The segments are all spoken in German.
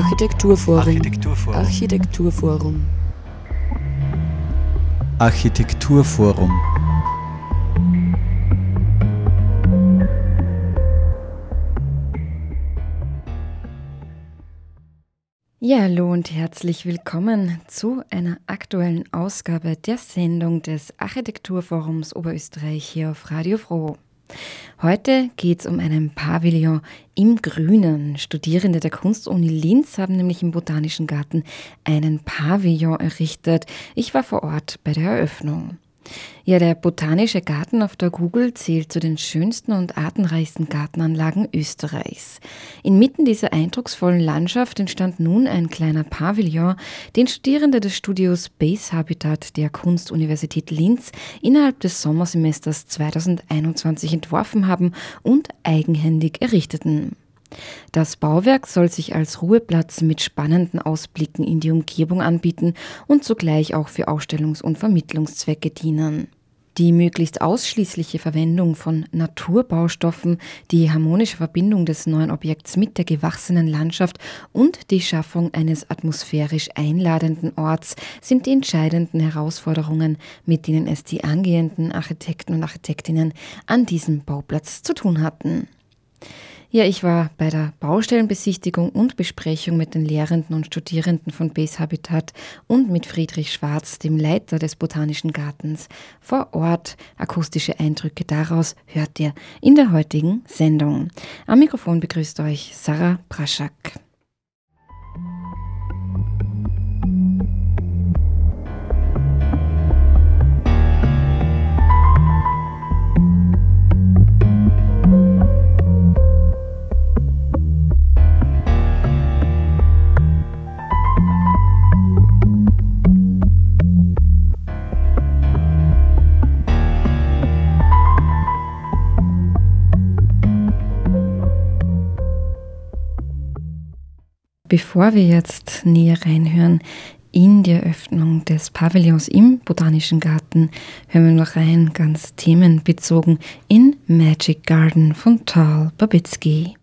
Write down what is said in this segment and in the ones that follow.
Architekturforum. Architekturforum. Architekturforum. Architekturforum. Ja, hallo und herzlich willkommen zu einer aktuellen Ausgabe der Sendung des Architekturforums Oberösterreich hier auf Radio Froh. Heute geht es um einen Pavillon im Grünen. Studierende der Kunstuni Linz haben nämlich im Botanischen Garten einen Pavillon errichtet. Ich war vor Ort bei der Eröffnung. Ja, der Botanische Garten auf der Google zählt zu den schönsten und artenreichsten Gartenanlagen Österreichs. Inmitten dieser eindrucksvollen Landschaft entstand nun ein kleiner Pavillon, den Studierende des Studios Base Habitat der Kunstuniversität Linz innerhalb des Sommersemesters 2021 entworfen haben und eigenhändig errichteten. Das Bauwerk soll sich als Ruheplatz mit spannenden Ausblicken in die Umgebung anbieten und zugleich auch für Ausstellungs- und Vermittlungszwecke dienen. Die möglichst ausschließliche Verwendung von Naturbaustoffen, die harmonische Verbindung des neuen Objekts mit der gewachsenen Landschaft und die Schaffung eines atmosphärisch einladenden Orts sind die entscheidenden Herausforderungen, mit denen es die angehenden Architekten und Architektinnen an diesem Bauplatz zu tun hatten. Ja, ich war bei der Baustellenbesichtigung und Besprechung mit den Lehrenden und Studierenden von Base Habitat und mit Friedrich Schwarz, dem Leiter des Botanischen Gartens, vor Ort. Akustische Eindrücke daraus hört ihr in der heutigen Sendung. Am Mikrofon begrüßt euch Sarah Praschak. Bevor wir jetzt näher reinhören in die Eröffnung des Pavillons im Botanischen Garten, hören wir noch rein, ganz themenbezogen, in Magic Garden von Tal Babitsky.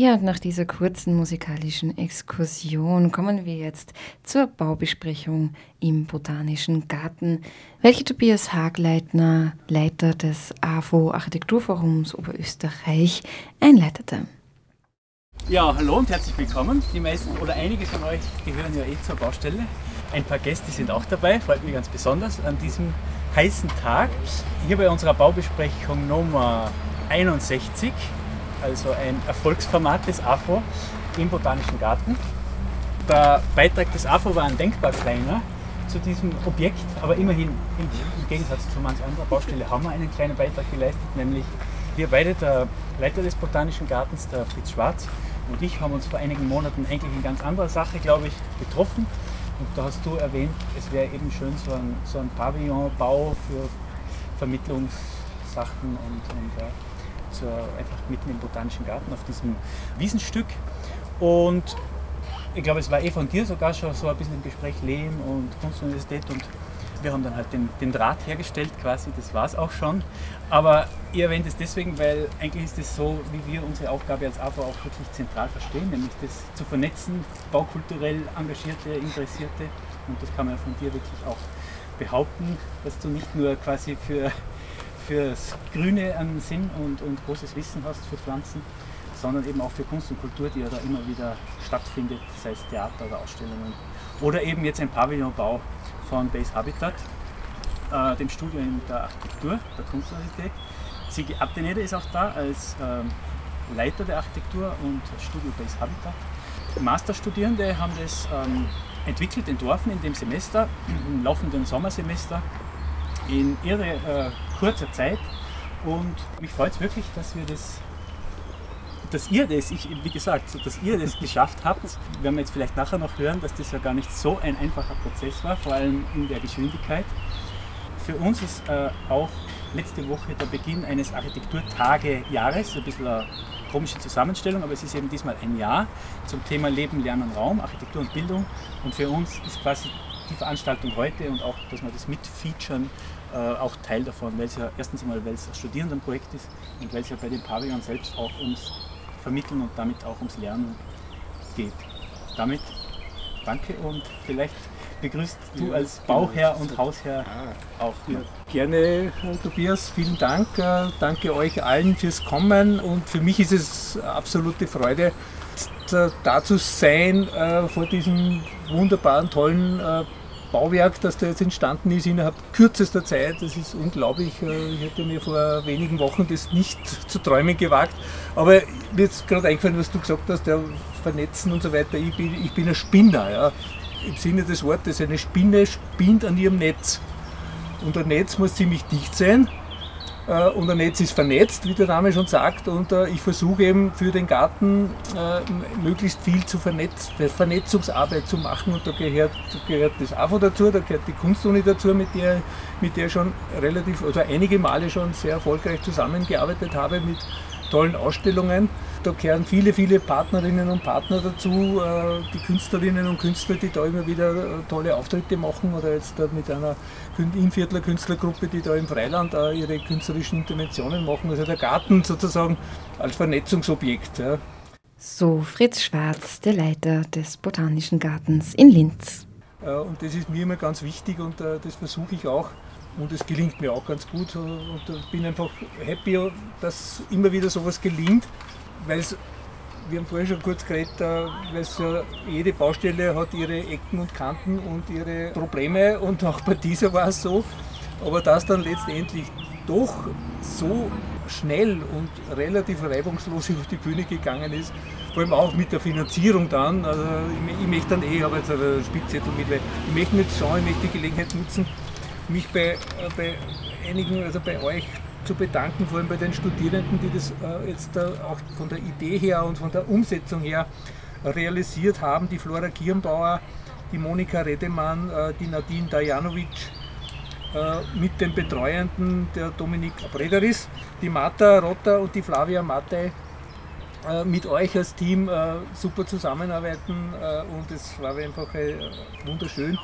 Ja, und nach dieser kurzen musikalischen Exkursion kommen wir jetzt zur Baubesprechung im Botanischen Garten, welche Tobias Hagleitner, Leiter des AFO Architekturforums Oberösterreich, einleitete. Ja, hallo und herzlich willkommen. Die meisten oder einige von euch gehören ja eh zur Baustelle. Ein paar Gäste sind auch dabei, freut mich ganz besonders an diesem heißen Tag. Hier bei unserer Baubesprechung Nummer 61 also ein Erfolgsformat des AFO im Botanischen Garten. Der Beitrag des AFO war ein denkbar kleiner zu diesem Objekt, aber immerhin im, Gegensatz zu manch anderer Baustelle haben wir einen kleinen Beitrag geleistet, nämlich wir beide, der Leiter des Botanischen Gartens, der Fritz Schwarz und ich, haben uns vor einigen Monaten eigentlich in ganz anderer Sache, glaube ich, getroffen. Und da hast du erwähnt, es wäre eben schön, so ein, so ein Pavillonbau für Vermittlungssachen und, und ja, zur, einfach mitten im Botanischen Garten auf diesem Wiesenstück. Und ich glaube, es war eh von dir sogar schon so ein bisschen im Gespräch Lehm und Kunstuniversität und wir haben dann halt den, den Draht hergestellt quasi, das war es auch schon. Aber ihr erwähnt es deswegen, weil eigentlich ist es so, wie wir unsere Aufgabe als AFA auch wirklich zentral verstehen, nämlich das zu vernetzen, baukulturell Engagierte, Interessierte. Und das kann man von dir wirklich auch behaupten, dass du nicht nur quasi für fürs Grüne einen Sinn und, und großes Wissen hast für Pflanzen, sondern eben auch für Kunst und Kultur, die ja da immer wieder stattfindet, sei es Theater oder Ausstellungen. Oder eben jetzt ein Pavillonbau von Base Habitat, äh, dem Studium der Architektur der Kunstuniversität. Sigi Abdenede ist auch da als ähm, Leiter der Architektur und Studio Base Habitat. Masterstudierende haben das ähm, entwickelt, entworfen in dem Semester, im laufenden Sommersemester, in irre äh, kurzer Zeit. Und mich freut es wirklich, dass wir das dass ihr das, ich, wie gesagt, dass ihr das geschafft habt, werden wir jetzt vielleicht nachher noch hören, dass das ja gar nicht so ein einfacher Prozess war, vor allem in der Geschwindigkeit. Für uns ist äh, auch letzte Woche der Beginn eines Architekturtage-Jahres, ein bisschen eine komische Zusammenstellung, aber es ist eben diesmal ein Jahr zum Thema Leben, Lernen, Raum, Architektur und Bildung. Und für uns ist quasi die Veranstaltung heute und auch, dass wir das mitfeaturen, auch Teil davon, weil es ja erstens einmal, weil es ein Studierendenprojekt ist und weil es ja bei den Pavillon selbst auch ums Vermitteln und damit auch ums Lernen geht. Damit danke und vielleicht begrüßt du als Bauherr und Hausherr auch. Ja, gerne, Tobias, vielen Dank. Äh, danke euch allen fürs Kommen und für mich ist es absolute Freude, da zu sein äh, vor diesem wunderbaren, tollen äh, Bauwerk, das da jetzt entstanden ist innerhalb kürzester Zeit. Das ist unglaublich. Ich hätte mir vor wenigen Wochen das nicht zu träumen gewagt. Aber mir ist gerade eingefallen, was du gesagt hast, ja, vernetzen und so weiter. Ich bin, ich bin ein Spinner. Ja. Im Sinne des Wortes, eine Spinne spinnt an ihrem Netz. Und ein Netz muss ziemlich dicht sein. Äh, und ein Netz ist vernetzt, wie der Name schon sagt. Und äh, ich versuche eben für den Garten äh, möglichst viel zu vernetz Vernetzungsarbeit zu machen. Und da gehört, da gehört das AFO dazu, da gehört die Kunstuni dazu, mit der, mit der schon relativ, also einige Male schon sehr erfolgreich zusammengearbeitet habe mit tollen Ausstellungen. Da gehören viele, viele Partnerinnen und Partner dazu, äh, die Künstlerinnen und Künstler, die da immer wieder äh, tolle Auftritte machen oder jetzt mit einer Inviertler Künstlergruppe, die da im Freiland äh, ihre künstlerischen Interventionen machen. Also der Garten sozusagen als Vernetzungsobjekt. So Fritz Schwarz, der Leiter des Botanischen Gartens in Linz. Und das ist mir immer ganz wichtig und das versuche ich auch und es gelingt mir auch ganz gut und ich bin einfach happy, dass immer wieder sowas gelingt, weil wir haben vorhin schon kurz geredet, äh, weil ja jede Baustelle hat ihre Ecken und Kanten und ihre Probleme und auch bei dieser war es so, aber dass dann letztendlich doch so schnell und relativ reibungslos auf die Bühne gegangen ist, vor allem auch mit der Finanzierung dann. Also ich, ich möchte dann eh, ich habe jetzt einen Spickzettel mit, weil ich möchte nicht schauen, ich möchte die Gelegenheit nutzen, mich bei, äh, bei einigen, also bei euch zu bedanken, vor allem bei den Studierenden, die das äh, jetzt äh, auch von der Idee her und von der Umsetzung her realisiert haben. Die Flora Kirnbauer, die Monika Redemann, die Nadine Dajanovic, mit den Betreuenden der Dominik Brederis, die Marta Rotter und die Flavia Mattei mit euch als Team super zusammenarbeiten und es war einfach wunderschön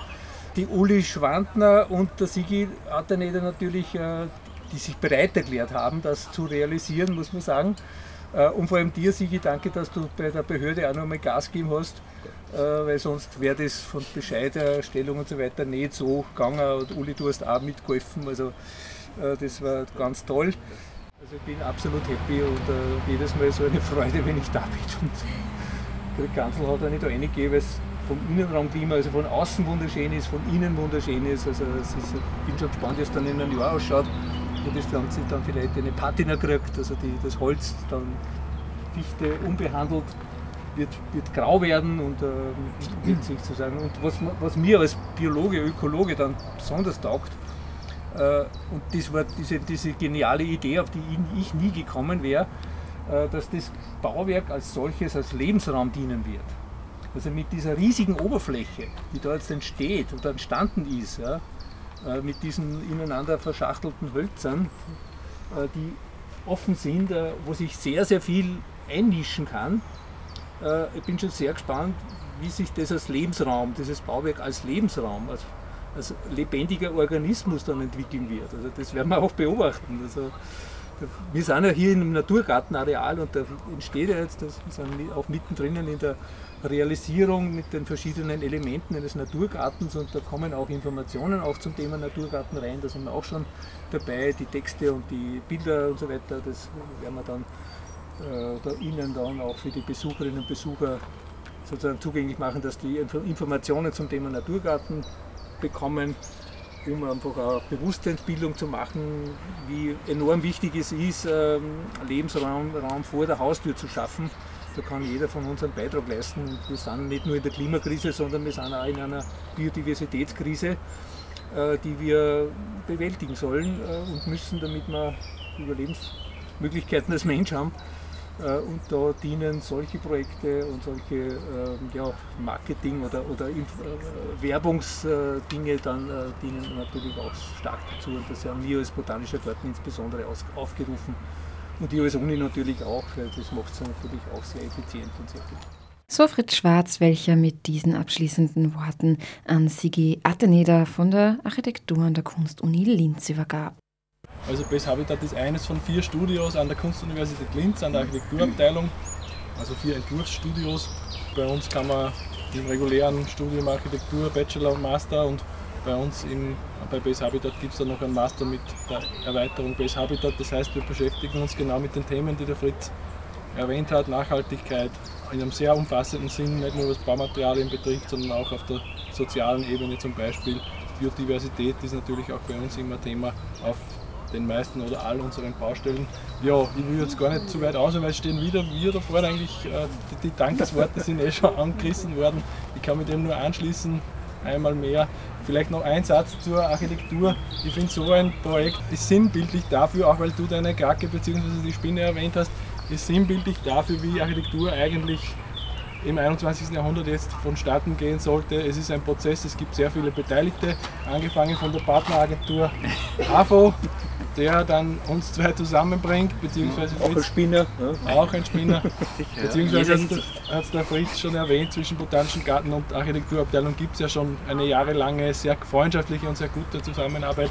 die Uli Schwandner und der Sigi Atteneder natürlich, äh, die sich bereit erklärt haben, das zu realisieren, muss man sagen. Äh, und vor allem dir, Sigi, danke, dass du bei der Behörde auch nochmal Gas gegeben hast, äh, weil sonst wäre das von Bescheiderstellung und so weiter nicht so gegangen. Und Uli, du hast auch mitgeholfen, also das war ganz toll. Also ich bin absolut happy und jedes Mal so eine Freude, wenn ich da bin. Und der Kanzler hat auch nicht reingegeben, weil es vom Innenraumklima, also von außen wunderschön ist, von innen wunderschön ist. Also ist, ich bin schon gespannt, wie es dann in einem Jahr ausschaut, wo das Ganze dann vielleicht eine Patina kriegt, also die, das Holz dann dichte, unbehandelt wird, wird grau werden und äh, sich sozusagen. Und was, was mir als Biologe, Ökologe dann besonders taugt, äh, und das war diese, diese geniale Idee, auf die ich nie gekommen wäre, äh, dass das Bauwerk als solches als Lebensraum dienen wird. Also mit dieser riesigen Oberfläche, die da jetzt entsteht oder entstanden ist, ja, äh, mit diesen ineinander verschachtelten Hölzern, äh, die offen sind, wo sich sehr, sehr viel einmischen kann. Ich bin schon sehr gespannt, wie sich das als Lebensraum, dieses Bauwerk als Lebensraum, als, als lebendiger Organismus dann entwickeln wird. Also das werden wir auch beobachten. Also wir sind ja hier im Naturgartenareal und da entsteht ja jetzt, das sind auch mittendrin in der Realisierung mit den verschiedenen Elementen eines Naturgartens und da kommen auch Informationen auch zum Thema Naturgarten rein. Da sind wir auch schon dabei, die Texte und die Bilder und so weiter, das werden wir dann äh, da Ihnen dann auch für die Besucherinnen und Besucher sozusagen zugänglich machen, dass die Informationen zum Thema Naturgarten bekommen, um einfach auch Bewusstseinsbildung zu machen, wie enorm wichtig es ist, ähm, Lebensraum Raum vor der Haustür zu schaffen da kann jeder von uns einen Beitrag leisten. Und wir sind nicht nur in der Klimakrise, sondern wir sind auch in einer Biodiversitätskrise, äh, die wir bewältigen sollen äh, und müssen, damit wir Überlebensmöglichkeiten als Mensch haben. Äh, und da dienen solche Projekte und solche ähm, ja, Marketing- oder, oder Werbungsdinge dann dienen natürlich auch stark dazu. Und das haben wir als Botanischer Garten insbesondere aufgerufen und die als Uni natürlich auch, weil das macht es natürlich auch sehr effizient und sehr gut. So Fritz Schwarz, welcher mit diesen abschließenden Worten an Sigi Atteneder von der Architektur an der Kunstuni Linz übergab. Also Base Habitat ist eines von vier Studios an der Kunstuniversität Linz, an der Architekturabteilung, also vier Entwurfsstudios. Bei uns kann man im regulären Studium Architektur, Bachelor und Master und bei uns im, bei Base Habitat gibt es dann noch einen Master mit der Erweiterung Base Habitat. Das heißt, wir beschäftigen uns genau mit den Themen, die der Fritz erwähnt hat. Nachhaltigkeit in einem sehr umfassenden Sinn, nicht nur was Baumaterialien betrifft, sondern auch auf der sozialen Ebene zum Beispiel. Biodiversität ist natürlich auch bei uns immer Thema auf den meisten oder all unseren Baustellen. Ja, ich will jetzt gar nicht zu weit aus, weil es stehen wieder wir da vorne eigentlich, äh, die, die Dankesworte sind eh schon angerissen worden. Ich kann mich dem nur anschließen einmal mehr. Vielleicht noch ein Satz zur Architektur. Ich finde so ein Projekt ist sinnbildlich dafür, auch weil du deine Krake bzw. die Spinne erwähnt hast, ist sinnbildlich dafür, wie Architektur eigentlich im 21. Jahrhundert jetzt vonstatten gehen sollte. Es ist ein Prozess, es gibt sehr viele Beteiligte, angefangen von der Partneragentur AFO, der dann uns zwei zusammenbringt, beziehungsweise auch ein Spinner. Ja. Auch ein Spinner. beziehungsweise hat es der Fritz schon erwähnt, zwischen Botanischen Garten und Architekturabteilung gibt es ja schon eine jahrelange, sehr freundschaftliche und sehr gute Zusammenarbeit.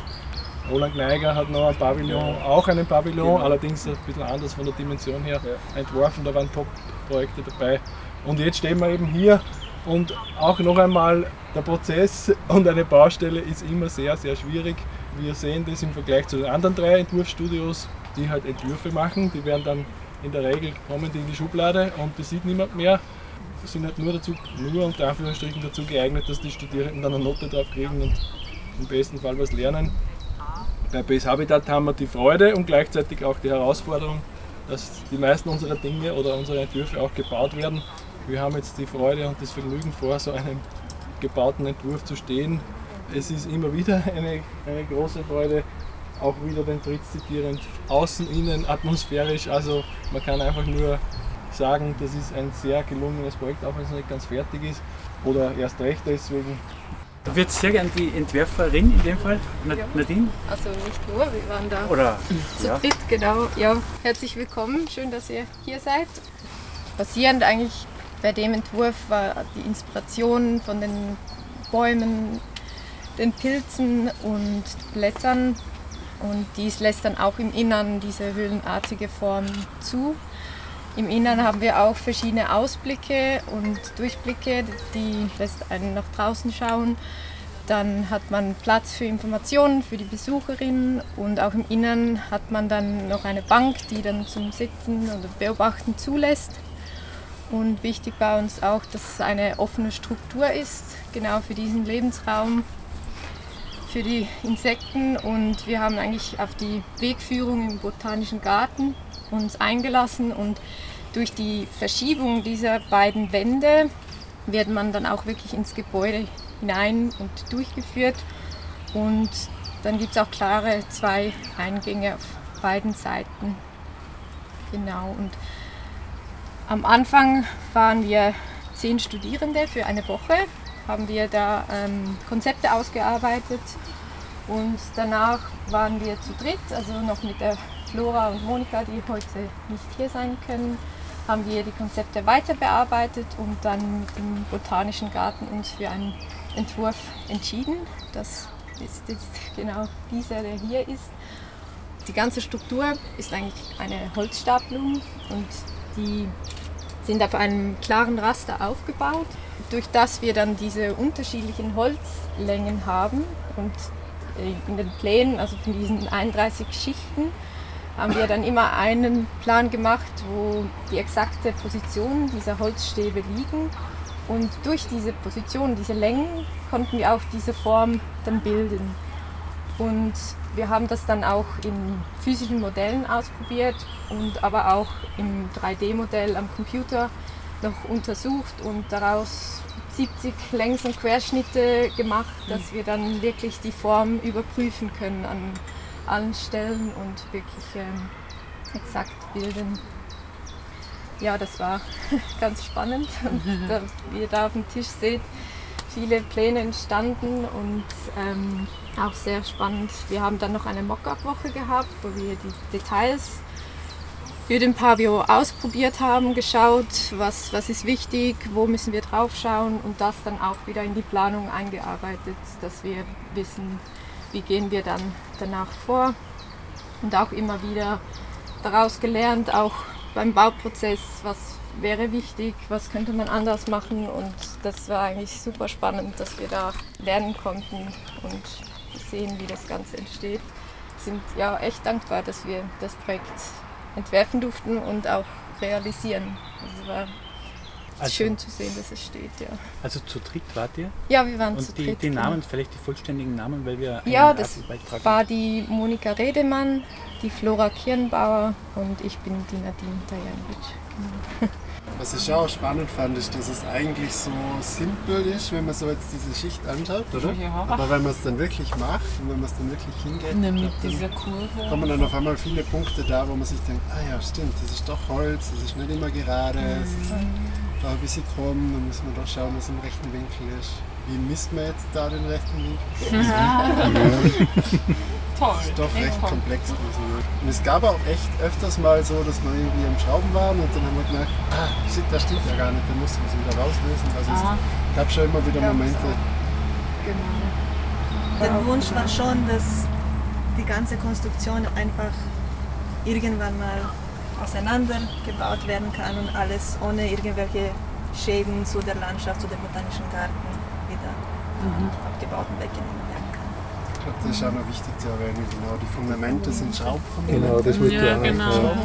Roland Neiger hat noch ein Pavillon, auch einen Pavillon, genau. allerdings ein bisschen anders von der Dimension her ja. entworfen, da waren Top-Projekte dabei. Und jetzt stehen wir eben hier und auch noch einmal, der Prozess und eine Baustelle ist immer sehr, sehr schwierig. Wir sehen das im Vergleich zu den anderen drei Entwurfsstudios, die halt Entwürfe machen. Die werden dann in der Regel kommen die in die Schublade und das sieht niemand mehr. Sind halt nur dazu, nur unter Anführungsstrichen dazu geeignet, dass die Studierenden dann eine Note drauf kriegen und im besten Fall was lernen. Bei Base Habitat haben wir die Freude und gleichzeitig auch die Herausforderung, dass die meisten unserer Dinge oder unsere Entwürfe auch gebaut werden. Wir haben jetzt die Freude und das Vergnügen vor, so einem gebauten Entwurf zu stehen. Es ist immer wieder eine, eine große Freude, auch wieder den Fritz zitierend, außen, innen, atmosphärisch. Also man kann einfach nur sagen, das ist ein sehr gelungenes Projekt, auch wenn es noch nicht ganz fertig ist oder erst recht deswegen. Du würdest sehr gerne die Entwerferin in dem Fall, Nadine? Also nicht nur, wir waren da Oder, zu ja. dritt, genau. Ja, herzlich willkommen, schön, dass ihr hier seid. Basierend eigentlich bei dem Entwurf war die Inspiration von den Bäumen, den Pilzen und Blättern. Und dies lässt dann auch im Innern diese höhlenartige Form zu. Im Innern haben wir auch verschiedene Ausblicke und Durchblicke, die lässt einen nach draußen schauen. Dann hat man Platz für Informationen für die Besucherinnen und auch im Innern hat man dann noch eine Bank, die dann zum Sitzen oder Beobachten zulässt. Und wichtig bei uns auch, dass es eine offene Struktur ist, genau für diesen Lebensraum, für die Insekten. Und wir haben eigentlich auf die Wegführung im Botanischen Garten uns eingelassen und durch die Verschiebung dieser beiden Wände wird man dann auch wirklich ins Gebäude hinein und durchgeführt. Und dann gibt es auch klare zwei Eingänge auf beiden Seiten. Genau. Und am Anfang waren wir zehn Studierende für eine Woche, haben wir da ähm, Konzepte ausgearbeitet und danach waren wir zu dritt, also noch mit der Flora und Monika, die heute nicht hier sein können, haben wir die Konzepte weiter bearbeitet und dann im Botanischen Garten uns für einen Entwurf entschieden. Das ist jetzt genau dieser, der hier ist. Die ganze Struktur ist eigentlich eine Holzstapelung und die sind auf einem klaren Raster aufgebaut, durch das wir dann diese unterschiedlichen Holzlängen haben und äh, in den Plänen, also von diesen 31 Schichten, haben wir dann immer einen Plan gemacht, wo die exakte Position dieser Holzstäbe liegen. Und durch diese Position, diese Längen, konnten wir auch diese Form dann bilden. Und wir haben das dann auch in physischen Modellen ausprobiert und aber auch im 3D-Modell am Computer noch untersucht und daraus 70 Längs- und Querschnitte gemacht, dass wir dann wirklich die Form überprüfen können an allen Stellen und wirklich ähm, exakt bilden. Ja, das war ganz spannend. Und da, wie ihr da auf dem Tisch seht, viele Pläne entstanden und ähm, auch sehr spannend. Wir haben dann noch eine Mockup-Woche gehabt, wo wir die Details für den Pavio ausprobiert haben, geschaut, was, was ist wichtig, wo müssen wir drauf schauen und das dann auch wieder in die Planung eingearbeitet, dass wir wissen, wie gehen wir dann danach vor und auch immer wieder daraus gelernt, auch beim Bauprozess, was wäre wichtig, was könnte man anders machen und das war eigentlich super spannend, dass wir da lernen konnten und sehen, wie das Ganze entsteht. Wir sind ja echt dankbar, dass wir das Projekt entwerfen durften und auch realisieren. Also es war Also- schön zu sehen, dass es steht, ja. Also zu dritt wart ihr? Ja, wir waren zu Und die, dritt. die genau. Namen, vielleicht die vollständigen Namen, weil wir Ja, einen das Beitrag war die Monika Redemann, die Flora Kirnbauer und ich bin die Nadine Tajanovic. Was ich auch spannend fand, ist, dass es eigentlich so simpel ist, wenn man so jetzt diese Schicht anschaut, oder? Ja. Aber wenn man es dann wirklich macht und wenn man es dann wirklich hingeht, Mit dann dieser Kurve. kommen dann auf einmal viele Punkte da, wo man sich denkt, ah ja, stimmt, das ist doch Holz, das ist nicht immer gerade, es ist da ein bisschen krumm, dann muss man doch schauen, dass es im rechten Winkel ist. Wie misst man jetzt da den rechten Winkel? Toll. Das ist doch echt recht toll. komplex gewesen. Und es gab auch echt öfters mal so, dass wir irgendwie am Schrauben waren und dann haben wir gemerkt, ah, shit, das stimmt ja gar nicht, dann mussten wir es wieder rauslösen. Also Ah. es gab schon immer wieder Momente. Der Wunsch war schon, dass die ganze Konstruktion einfach irgendwann mal auseinandergebaut werden kann und alles ohne irgendwelche Schäden zu der Landschaft, zu dem botanischen Garten wieder abgebaut und weggenommen werden kann. Ich das ist auch noch wichtig zu erwähnen, genau. Die Fundamente sind Schraubfundamente. Genau, das wollte ich Ja, auch genau.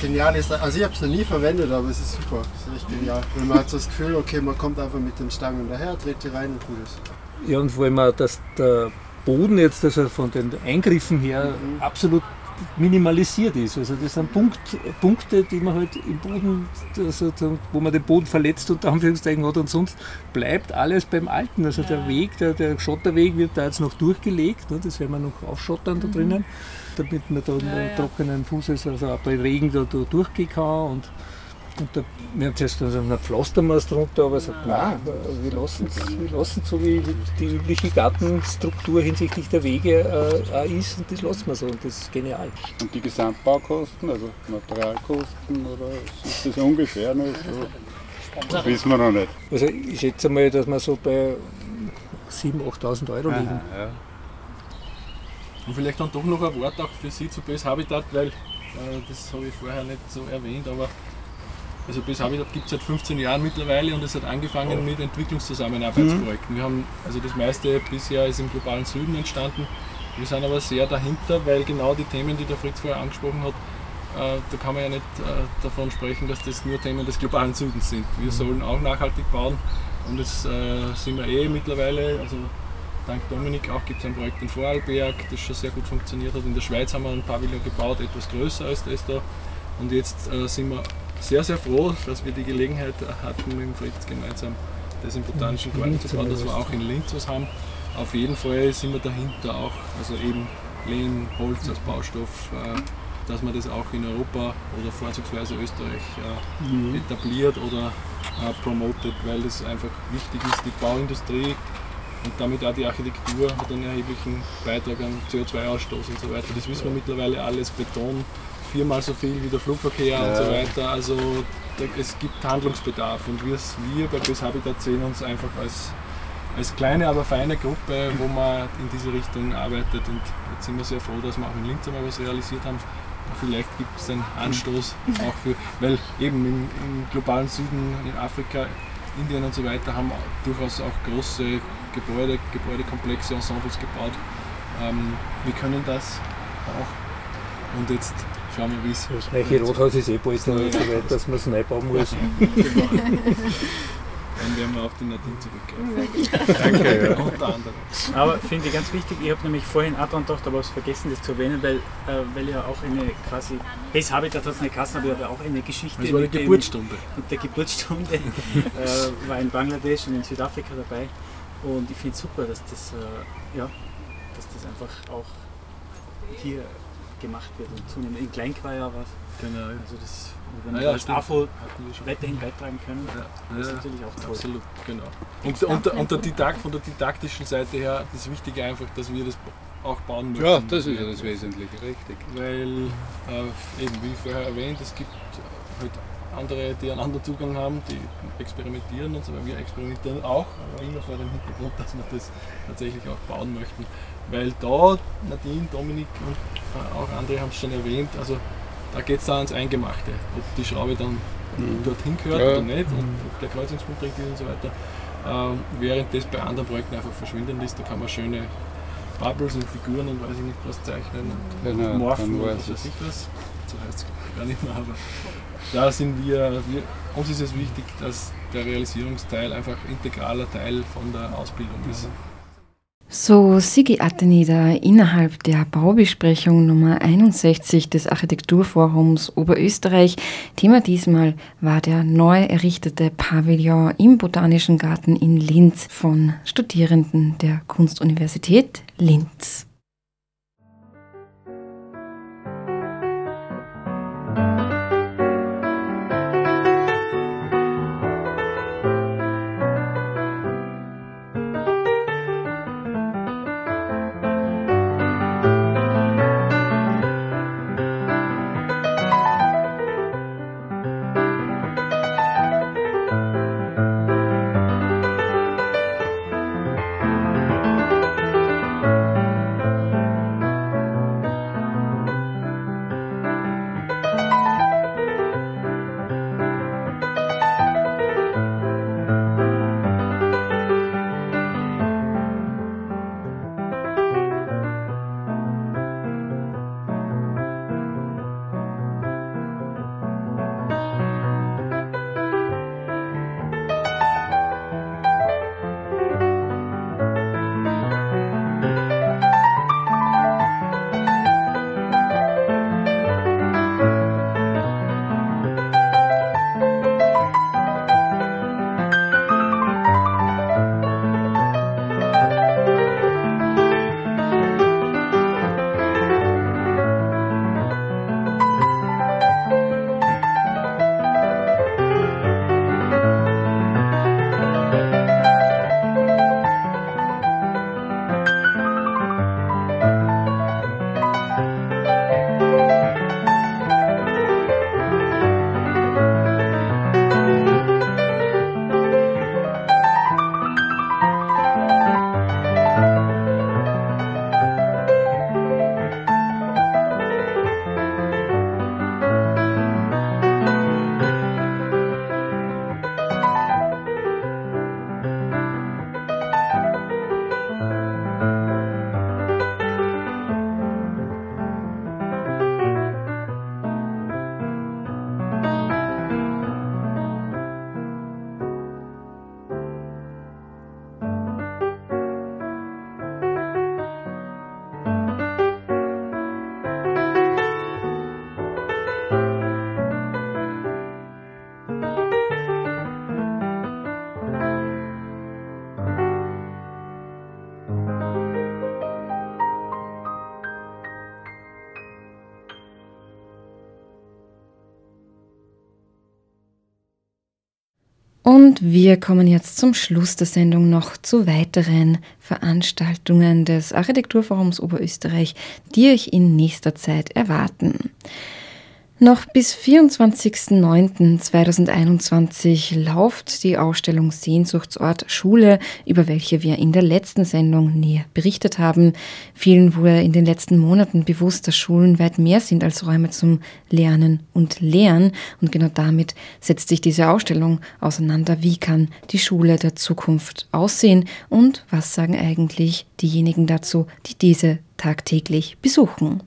Genial ist, also ich habe es noch nie verwendet, aber es ist super. Es ist echt genial. Weil man hat so das Gefühl, okay, man kommt einfach mit den Stangen daher, dreht die rein und gut ist. Ja, und vor allem auch, dass der Boden jetzt also von den Eingriffen her absolut minimalisiert ist. Also das sind Punkt, Punkte, die man halt im Boden, also wo man den Boden verletzt unter Anführungszeichen hat und sonst bleibt alles beim Alten. Also der Weg, der, der Schotterweg wird da jetzt noch durchgelegt, ne? das werden wir noch aufschottern da drinnen, damit man da einen trockenen Fußes, also auch bei Regen da, da durchgehen kann und und da, wir haben zuerst also einen Pflastermast drunter, aber sagt, nein, wir lassen es wir lassen's so, wie die übliche Gartenstruktur hinsichtlich der Wege äh, auch ist und das lassen wir so und das ist genial. Und die Gesamtbaukosten, also Materialkosten, oder ist das ungefähr noch so? Das wissen wir noch nicht. Also ich schätze mal, dass wir so bei 7.000, 8.000 Euro liegen. Aha, ja. Und vielleicht dann doch noch ein Wort auch für Sie zu Base Habitat, weil äh, das habe ich vorher nicht so erwähnt, aber also Habitat gibt es seit 15 Jahren mittlerweile und es hat angefangen mit Entwicklungszusammenarbeitsprojekten. Wir haben, also das meiste bisher ist im globalen Süden entstanden. Wir sind aber sehr dahinter, weil genau die Themen, die der Fritz vorher angesprochen hat, äh, da kann man ja nicht äh, davon sprechen, dass das nur Themen des globalen Südens sind. Wir sollen auch nachhaltig bauen und das äh, sind wir eh mittlerweile. Also dank Dominik auch gibt es ein Projekt in Vorarlberg, das schon sehr gut funktioniert hat. In der Schweiz haben wir ein Pavillon gebaut, etwas größer als das da. Und jetzt äh, sind wir sehr, sehr froh, dass wir die Gelegenheit hatten, mit dem Fritz gemeinsam das im Botanischen Garten zu bauen, dass wir auch in Linz was haben. Auf jeden Fall sind wir dahinter auch, also eben Lehm, Holz als Baustoff, äh, dass man das auch in Europa oder vorzugsweise Österreich äh, etabliert oder äh, promotet, weil das einfach wichtig ist. Die Bauindustrie und damit auch die Architektur hat einen erheblichen Beitrag am CO2-Ausstoß und so weiter. Das wissen wir mittlerweile alles. Beton viermal so viel wie der Flugverkehr und Ja. so weiter. Also da, es gibt Handlungsbedarf und wir, wir bei Bös Habitat sehen uns einfach als, als kleine, aber feine Gruppe, wo man in diese Richtung arbeitet und jetzt sind wir sehr froh, dass wir auch in Linz einmal was realisiert haben. Und vielleicht gibt es einen Anstoß auch für, weil eben im, im globalen Süden, in Afrika, Indien und so weiter haben durchaus auch große Gebäude, Gebäudekomplexe, Ensembles gebaut. Ähm, wir können das auch. Und jetzt schauen wir, wie es. Das neue Rathaus ist eh bald so weit, dass man es neu bauen muss. Dann werden wir auf die Nadine zurückgehen. Danke, ja. Unter anderem. Aber finde ich ganz wichtig, ich habe nämlich vorhin auch dran gedacht, aber habe es vergessen, das zu erwähnen, weil, äh, weil ja auch eine quasi, Base Habitat hat es nicht Kassen, aber ich habe auch eine Geschichte Das war die mit, dem- Geburtsstunde. mit der Geburtsstunde, äh, war in Bangladesch und in Südafrika dabei und ich finde es super, dass das, äh, ja, dass das einfach auch hier gemacht wird und zunehmend in Kleinquaya was. Genau. ja. Also das, wenn wir ja. AFO weiterhin beitragen können, Ja, ist ja, natürlich auch toll. Absolut, genau. Und, und, und der Didakt, von der didaktischen Seite her, das Wichtige einfach, dass wir das auch bauen möchten. Ja, das ist ja das Wesentliche, richtig. Weil, äh, eben wie vorher erwähnt, es gibt halt andere, die einen anderen Zugang haben, die experimentieren und so, weil wir experimentieren auch, aber immer vor dem Hintergrund, dass wir das tatsächlich auch bauen möchten. Weil da, Nadine, Dominik und äh, auch andere haben es schon erwähnt, also da geht es dann ans Eingemachte, ob die Schraube dann dorthin gehört Ja. oder nicht und ob der Kreuzungspunkt richtig ist und so weiter. Ähm, während das bei anderen Projekten einfach verschwindend ist, da kann man schöne Bubbles und Figuren und weiß ich nicht was zeichnen und Genau, morphen und was weiß ich was. So heißt es gar nicht mehr, aber da sind wir, wir, uns ist es wichtig, dass der Realisierungsteil einfach integraler Teil von der Ausbildung ist. So Sigi Attenida innerhalb der Baubesprechung Nummer 61 des Architekturforums Oberösterreich. Thema diesmal war der neu errichtete Pavillon im Botanischen Garten in Linz von Studierenden der Kunstuniversität Linz. Und wir kommen jetzt zum Schluss der Sendung noch zu weiteren Veranstaltungen des Architekturforums Oberösterreich, die euch in nächster Zeit erwarten. Noch bis 24.09.2021 läuft die Ausstellung Sehnsuchtsort Schule, über welche wir in der letzten Sendung näher berichtet haben. Vielen wurde in den letzten Monaten bewusst, dass Schulen weit mehr sind als Räume zum Lernen und Lehren. Und genau damit setzt sich diese Ausstellung auseinander. Wie kann die Schule der Zukunft aussehen und was sagen eigentlich diejenigen dazu, die diese tagtäglich besuchen?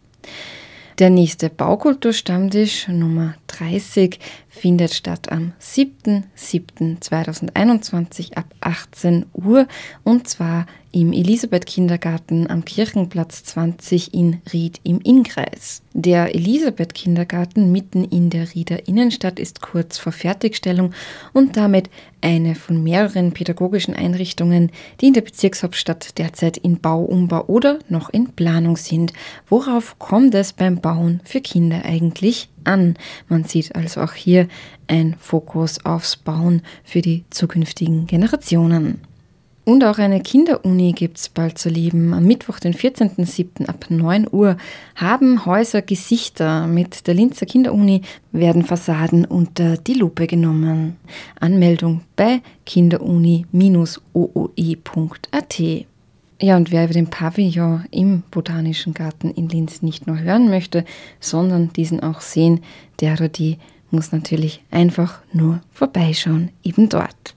Der nächste Baukulturstammtisch Nummer 30 findet statt am 7.7.2021 ab 18 Uhr und zwar im Elisabeth Kindergarten am Kirchenplatz 20 in Ried im Innkreis. Der Elisabeth Kindergarten mitten in der Rieder Innenstadt ist kurz vor Fertigstellung und damit eine von mehreren pädagogischen Einrichtungen, die in der Bezirkshauptstadt derzeit in Bau, Umbau oder noch in Planung sind. Worauf kommt es beim Bauen für Kinder eigentlich an? Man sieht also auch hier ein Fokus aufs Bauen für die zukünftigen Generationen. Und auch eine Kinderuni gibt es bald zu leben. Am Mittwoch, den 14.07. ab 9 Uhr haben Häuser Gesichter. Mit der Linzer Kinderuni werden Fassaden unter die Lupe genommen. Anmeldung bei kinderuni-ooe.at. Ja, und wer über den Pavillon im Botanischen Garten in Linz nicht nur hören möchte, sondern diesen auch sehen, der oder die muss natürlich einfach nur vorbeischauen, eben dort.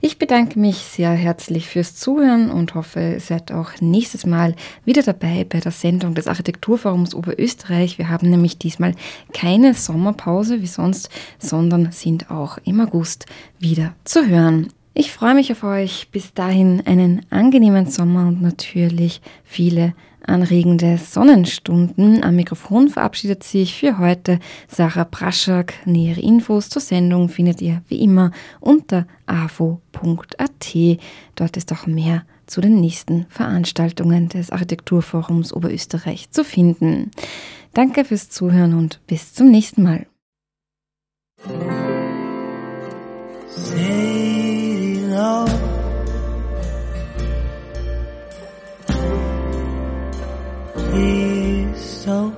Ich bedanke mich sehr herzlich fürs Zuhören und hoffe, ihr seid auch nächstes Mal wieder dabei bei der Sendung des Architekturforums Oberösterreich. Wir haben nämlich diesmal keine Sommerpause wie sonst, sondern sind auch im August wieder zu hören. Ich freue mich auf euch. Bis dahin einen angenehmen Sommer und natürlich viele anregende Sonnenstunden. Am Mikrofon verabschiedet sich für heute Sarah Praschak. Nähere Infos zur Sendung findet ihr wie immer unter avo.at. Dort ist auch mehr zu den nächsten Veranstaltungen des Architekturforums Oberösterreich zu finden. Danke fürs Zuhören und bis zum nächsten Mal. Say Please don't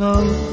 close